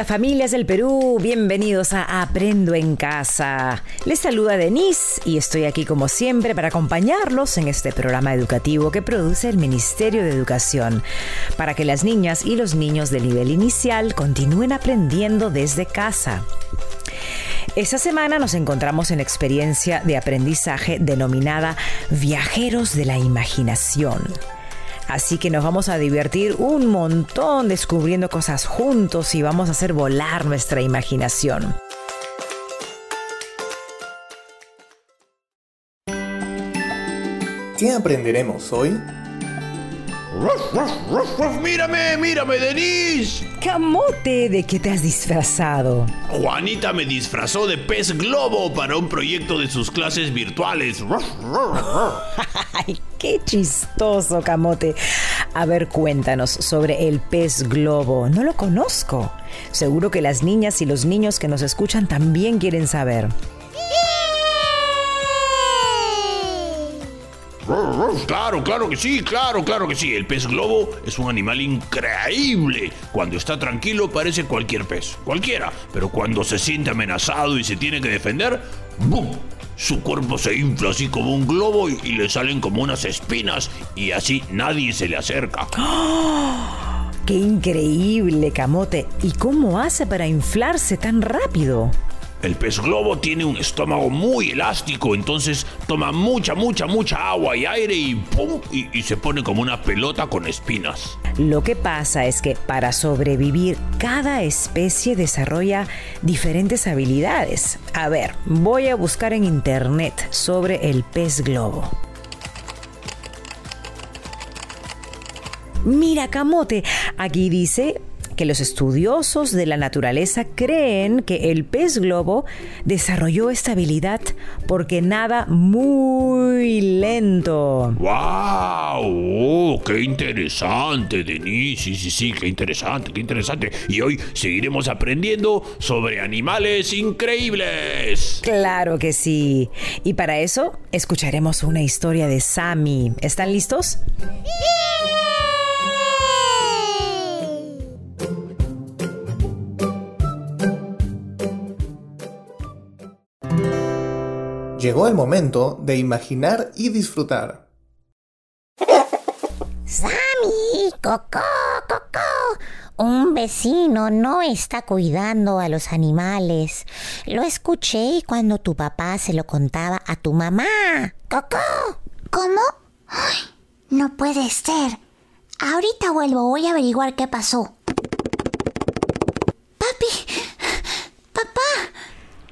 Hola familias del Perú, bienvenidos a Aprendo en Casa. Les saluda Denise y estoy aquí como siempre para acompañarlos en este programa educativo que produce el Ministerio de Educación, para que las niñas y los niños de nivel inicial continúen aprendiendo desde casa. Esta semana nos encontramos en experiencia de aprendizaje denominada Viajeros de la Imaginación. Así que nos vamos a divertir un montón descubriendo cosas juntos y vamos a hacer volar nuestra imaginación. ¿Qué aprenderemos hoy? Mírame, mírame, Denise. Camote, ¿de qué te has disfrazado? Juanita me disfrazó de pez globo para un proyecto de sus clases virtuales. Ay, qué chistoso, Camote. A ver, cuéntanos sobre el pez globo. No lo conozco. Seguro que las niñas y los niños que nos escuchan también quieren saber. Claro, claro que sí, claro, claro que sí. El pez globo es un animal increíble. Cuando está tranquilo parece cualquier pez, cualquiera. Pero cuando se siente amenazado y se tiene que defender, ¡bum! Su cuerpo se infla así como un globo y, y le salen como unas espinas y así nadie se le acerca. ¡Qué increíble, Camote! ¿Y cómo hace para inflarse tan rápido? El pez globo tiene un estómago muy elástico, entonces toma mucha, mucha, mucha agua y aire y ¡pum! Y, se pone como una pelota con espinas. Lo que pasa es que para sobrevivir cada especie desarrolla diferentes habilidades. A ver, voy a buscar en internet sobre el pez globo. Mira, Camote, aquí dice que los estudiosos de la naturaleza creen que el pez globo desarrolló esta habilidad porque nada muy lento. ¡Wow! Oh, ¡Qué interesante, Denise! Sí, sí, sí, qué interesante, qué interesante. Y hoy seguiremos aprendiendo sobre animales increíbles. Claro que sí. Y para eso escucharemos una historia de Sammy. ¿Están listos? Llegó el momento de imaginar y disfrutar. ¡Sammy! ¡Coco! ¡Coco! Un vecino no está cuidando a los animales. Lo escuché cuando tu papá se lo contaba a tu mamá. ¡Coco! ¿Cómo? Ay, no puede ser. Ahorita vuelvo, voy a averiguar qué pasó. Papi, papá.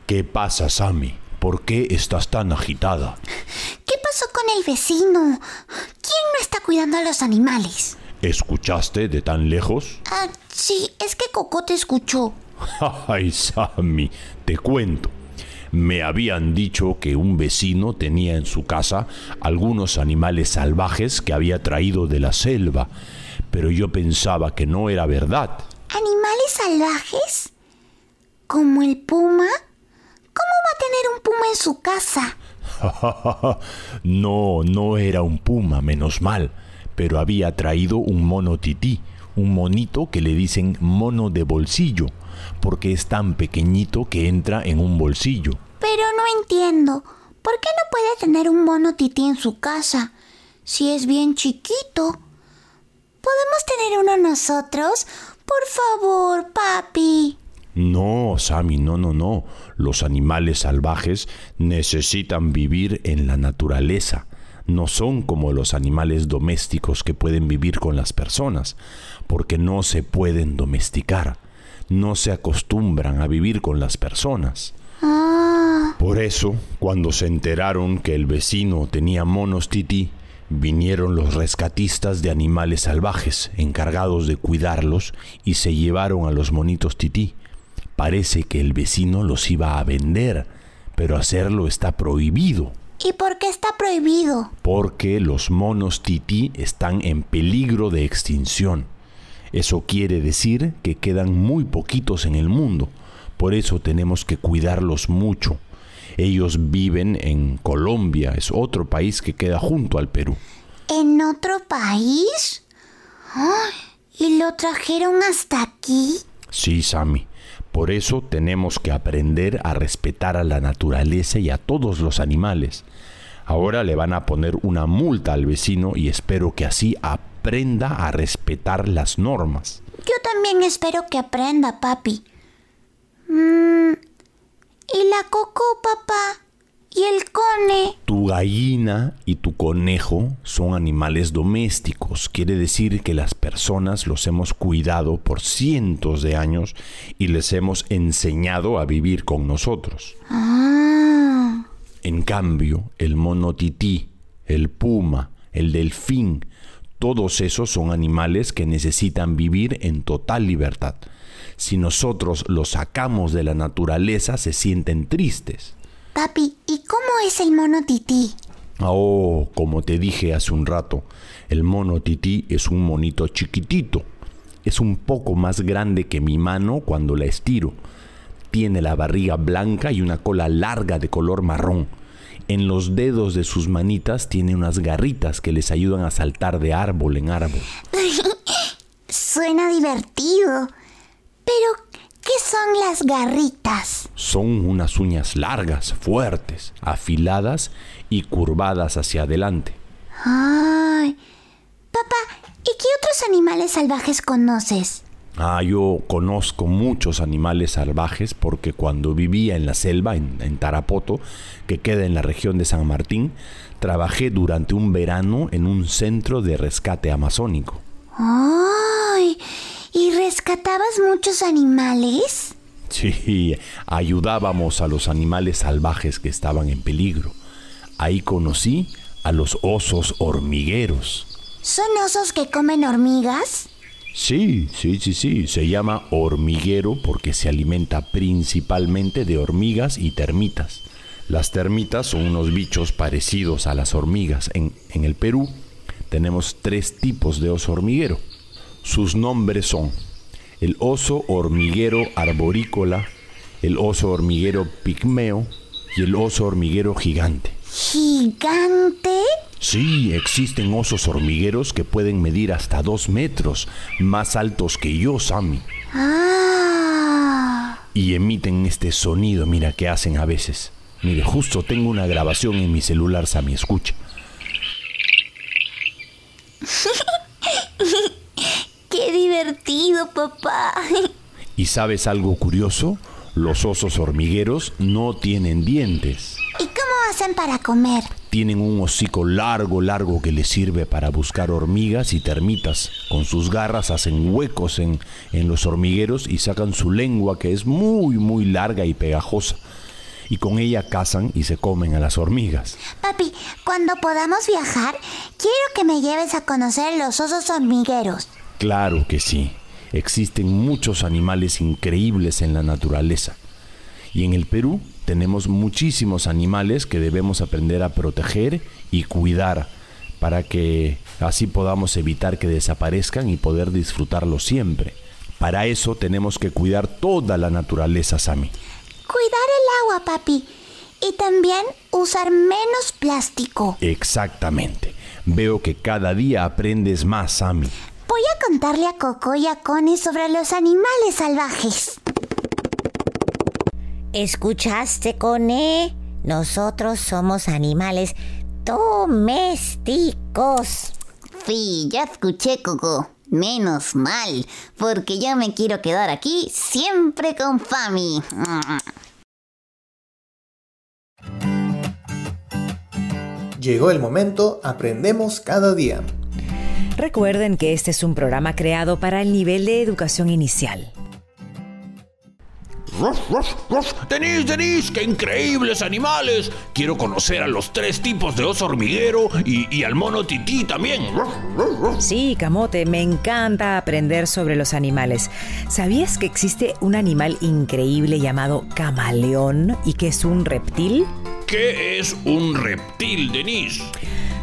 ¿Qué pasa, Sammy? ¿Por qué estás tan agitada? ¿Qué pasó con el vecino? ¿Quién no está cuidando a los animales? ¿Escuchaste de tan lejos? Ah, sí, es que Coco te escuchó. Ay, Sammy, te cuento. Me habían dicho que un vecino tenía en su casa algunos animales salvajes que había traído de la selva, pero yo pensaba que no era verdad. ¿Animales salvajes? ¿Como el puma? ¿Cómo va a tener un puma en su casa? no, no era un puma, menos mal, pero había traído un mono tití, un monito que le dicen mono de bolsillo, porque es tan pequeñito que entra en un bolsillo. Pero no entiendo, ¿por qué no puede tener un mono tití en su casa? Si es bien chiquito. ¿Podemos tener uno nosotros? Por favor, papi. No, Sammy, no, no, no. Los animales salvajes necesitan vivir en la naturaleza. No son como los animales domésticos que pueden vivir con las personas, porque no se pueden domesticar. No se acostumbran a vivir con las personas. Ah, Por eso, cuando se enteraron que el vecino tenía monos tití, vinieron los rescatistas de animales salvajes, encargados de cuidarlos, y se llevaron a los monitos tití. Parece que el vecino los iba a vender, pero hacerlo está prohibido, ¿y por qué está prohibido? porque los monos tití están en peligro de extinción. Eso quiere decir que quedan muy poquitos en el mundo, por eso tenemos que cuidarlos mucho. Ellos viven en Colombia, es otro país que queda junto al Perú. ¿En otro país? ¿Y lo trajeron hasta aquí? Sí, Sammy. Por eso tenemos que aprender a respetar a la naturaleza y a todos los animales. Ahora le van a poner una multa al vecino y espero que así aprenda a respetar las normas. Yo también espero que aprenda, papi. Mm, ¿Y la coco, papá? ¿Y el cone? Tu gallina y tu conejo son animales domésticos. Quiere decir que las personas los hemos cuidado por cientos de años y les hemos enseñado a vivir con nosotros. Ah. En cambio, el mono tití, el puma, el delfín, todos esos son animales que necesitan vivir en total libertad. Si nosotros los sacamos de la naturaleza, se sienten tristes. Papi, ¿y cómo es el mono tití? Oh, como te dije hace un rato, el mono tití es un monito chiquitito. Es un poco más grande que mi mano cuando la estiro. Tiene la barriga blanca y una cola larga de color marrón. En los dedos de sus manitas tiene unas garritas que les ayudan a saltar de árbol en árbol. Suena divertido. Pero, ¿qué son las garritas? Son unas uñas largas, fuertes, afiladas y curvadas hacia adelante. Ay. Papá, ¿y qué otros animales salvajes conoces? Ah, yo conozco muchos animales salvajes porque cuando vivía en la selva, en, en, Tarapoto, que queda en la región de San Martín, trabajé durante un verano en un centro de rescate amazónico. ¡Ay! ¿Y rescatabas muchos animales? Sí, ayudábamos a los animales salvajes que estaban en peligro. Ahí conocí a los osos hormigueros. ¿Son osos que comen hormigas? Sí, sí, sí, sí. Se llama hormiguero porque se alimenta principalmente de hormigas y termitas. Las termitas son unos bichos parecidos a las hormigas. En, en el Perú tenemos tres tipos de oso hormiguero. Sus nombres son el oso hormiguero arborícola, el oso hormiguero pigmeo y el oso hormiguero gigante. ¿Gigante? Sí, existen osos hormigueros que pueden medir hasta dos metros, más altos que yo, Sammy. Ah. Y emiten este sonido, mira, que hacen a veces. Mire, justo tengo una grabación en mi celular, Sammy, escucha. ¡Qué papá! ¿Y sabes algo curioso? Los osos hormigueros no tienen dientes. ¿Y cómo hacen para comer? Tienen un hocico largo, largo que les sirve para buscar hormigas y termitas. Con sus garras hacen huecos en, en los hormigueros y sacan su lengua que es muy, muy larga y pegajosa. Y con ella cazan y se comen a las hormigas. Papi, cuando podamos viajar, quiero que me lleves a conocer los osos hormigueros. Claro que sí. Existen muchos animales increíbles en la naturaleza. Y en el Perú tenemos muchísimos animales que debemos aprender a proteger y cuidar para que así podamos evitar que desaparezcan y poder disfrutarlos siempre. Para eso tenemos que cuidar toda la naturaleza, Sami. Cuidar el agua, papi. Y también usar menos plástico. Exactamente. Veo que cada día aprendes más, Sami. Voy a contarle a Coco y a Connie sobre los animales salvajes. ¿Escuchaste, Cone? Nosotros somos animales domésticos. Sí, ya escuché, Coco. Menos mal, porque yo me quiero quedar aquí siempre con Fami. Llegó el momento, aprendemos cada día. Recuerden que este es un programa creado para el nivel de educación inicial. ¡Ruff, ruff, ruff! ¡Denis, Denis! ¡Qué increíbles animales! Quiero conocer a los tres tipos de oso hormiguero y, y al mono tití también. Sí, Camote, me encanta aprender sobre los animales. ¿Sabías que existe un animal increíble llamado camaleón y que es un reptil? ¿Qué es un reptil, Denis?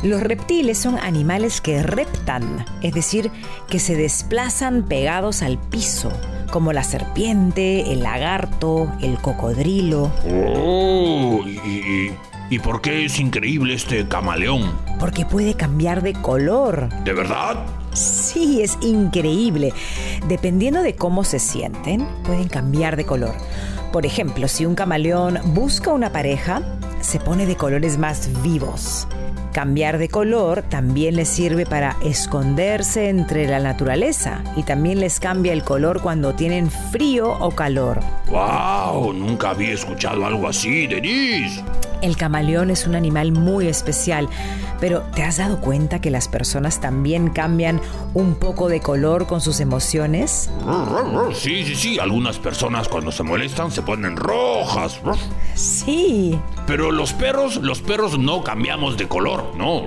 Los reptiles son animales que reptan, es decir, que se desplazan pegados al piso, como la serpiente, el lagarto, el cocodrilo. Oh, ¿y, y, y por qué es increíble este camaleón? Porque puede cambiar de color. ¿De verdad? Sí, es increíble. Dependiendo de cómo se sienten, pueden cambiar de color. Por ejemplo, si un camaleón busca una pareja, se pone de colores más vivos. Cambiar de color también les sirve para esconderse entre la naturaleza y también les cambia el color cuando tienen frío o calor. ¡Wow! Nunca había escuchado algo así, Denise. El camaleón es un animal muy especial, pero ¿te has dado cuenta que las personas también cambian un poco de color con sus emociones? Sí, sí, sí. Algunas personas cuando se molestan se ponen rojas. Sí. Pero los perros, los perros no cambiamos de color, no.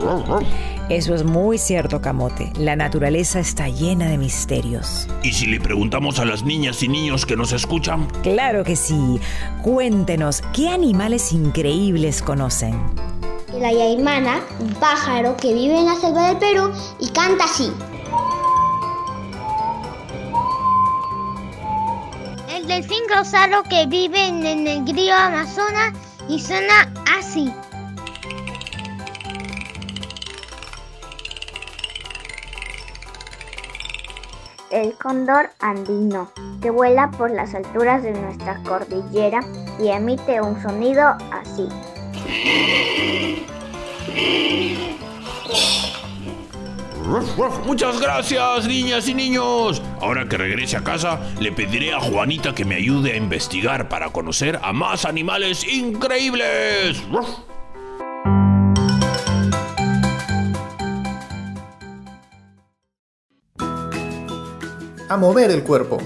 Eso es muy cierto, Camote. La naturaleza está llena de misterios. ¿Y si le preguntamos a las niñas y niños que nos escuchan? Claro que sí. Cuéntenos, ¿qué animales increíbles conocen? La yaimana, un pájaro que vive en la selva del Perú y canta así. El delfín rosado que vive en el río Amazonas y suena así. El cóndor andino, que vuela por las alturas de nuestra cordillera y emite un sonido así. Muchas gracias, niñas y niños. Ahora que regrese a casa, le pediré a Juanita que me ayude a investigar para conocer a más animales increíbles. A mover el cuerpo.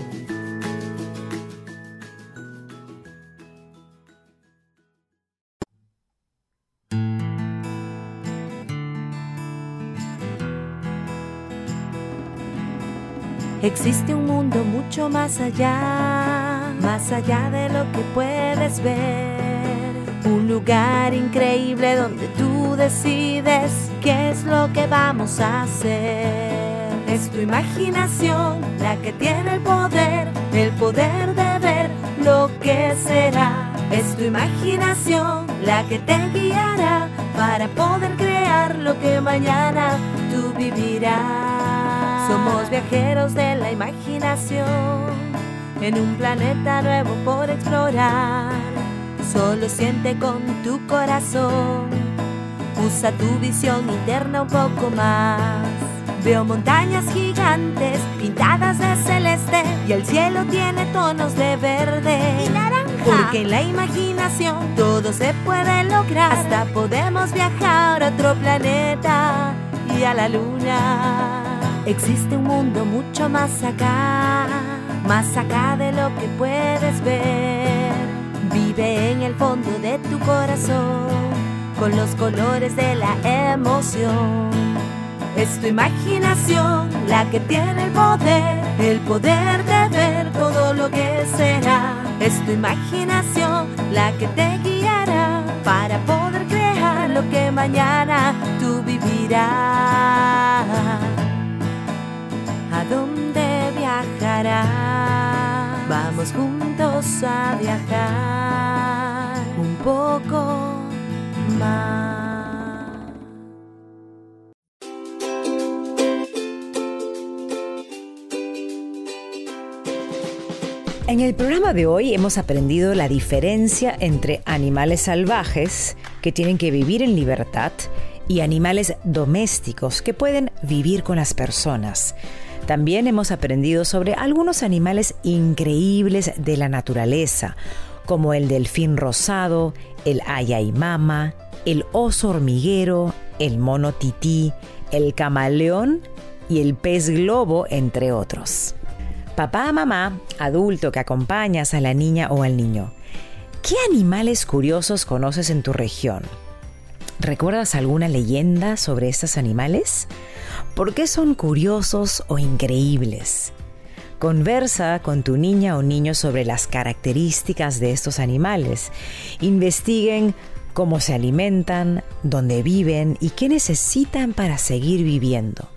Existe un mundo mucho más allá, más allá de lo que puedes ver. Un lugar increíble donde tú decides qué es lo que vamos a hacer. Es tu imaginación la que tiene el poder, el poder de ver lo que será. Es tu imaginación la que te guiará para poder crear lo que mañana tú vivirás. Somos viajeros de la imaginación en un planeta nuevo por explorar. Solo siente con tu corazón, usa tu visión interna un poco más. Veo montañas gigantes pintadas de celeste y el cielo tiene tonos de verde y naranja. Porque en la imaginación todo se puede lograr. Hasta podemos viajar a otro planeta y a la luna. Existe un mundo mucho más acá, más acá de lo que puedes ver. Vive en el fondo de tu corazón, con los colores de la emoción. Es tu imaginación la que tiene el poder, el poder de ver todo lo que será. Es tu imaginación la que te guiará para poder crear lo que mañana tú vivirás. Vamos juntos a viajar un poco más. En el programa de hoy hemos aprendido la diferencia entre animales salvajes que tienen que vivir en libertad y animales domésticos que pueden vivir con las personas. También hemos aprendido sobre algunos animales increíbles de la naturaleza, como el delfín rosado, el ayaimama, el oso hormiguero, el mono tití, el camaleón y el pez globo, entre otros. Papá, mamá, adulto que acompañas a la niña o al niño, ¿qué animales curiosos conoces en tu región? ¿Recuerdas alguna leyenda sobre estos animales? ¿Por qué son curiosos o increíbles? Conversa con tu niña o niño sobre las características de estos animales. Investiguen cómo se alimentan, dónde viven y qué necesitan para seguir viviendo.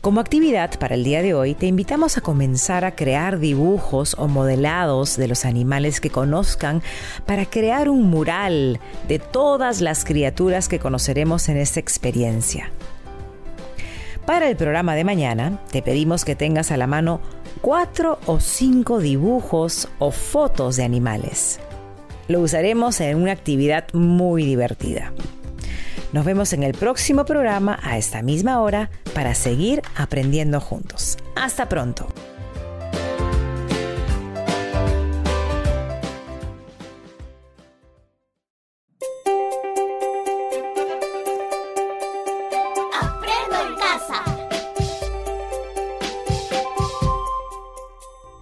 Como actividad para el día de hoy, te invitamos a comenzar a crear dibujos o modelados de los animales que conozcan para crear un mural de todas las criaturas que conoceremos en esta experiencia. Para el programa de mañana, te pedimos que tengas a la mano cuatro o cinco dibujos o fotos de animales. Lo usaremos en una actividad muy divertida. Nos vemos en el próximo programa a esta misma hora para seguir aprendiendo juntos. Hasta pronto.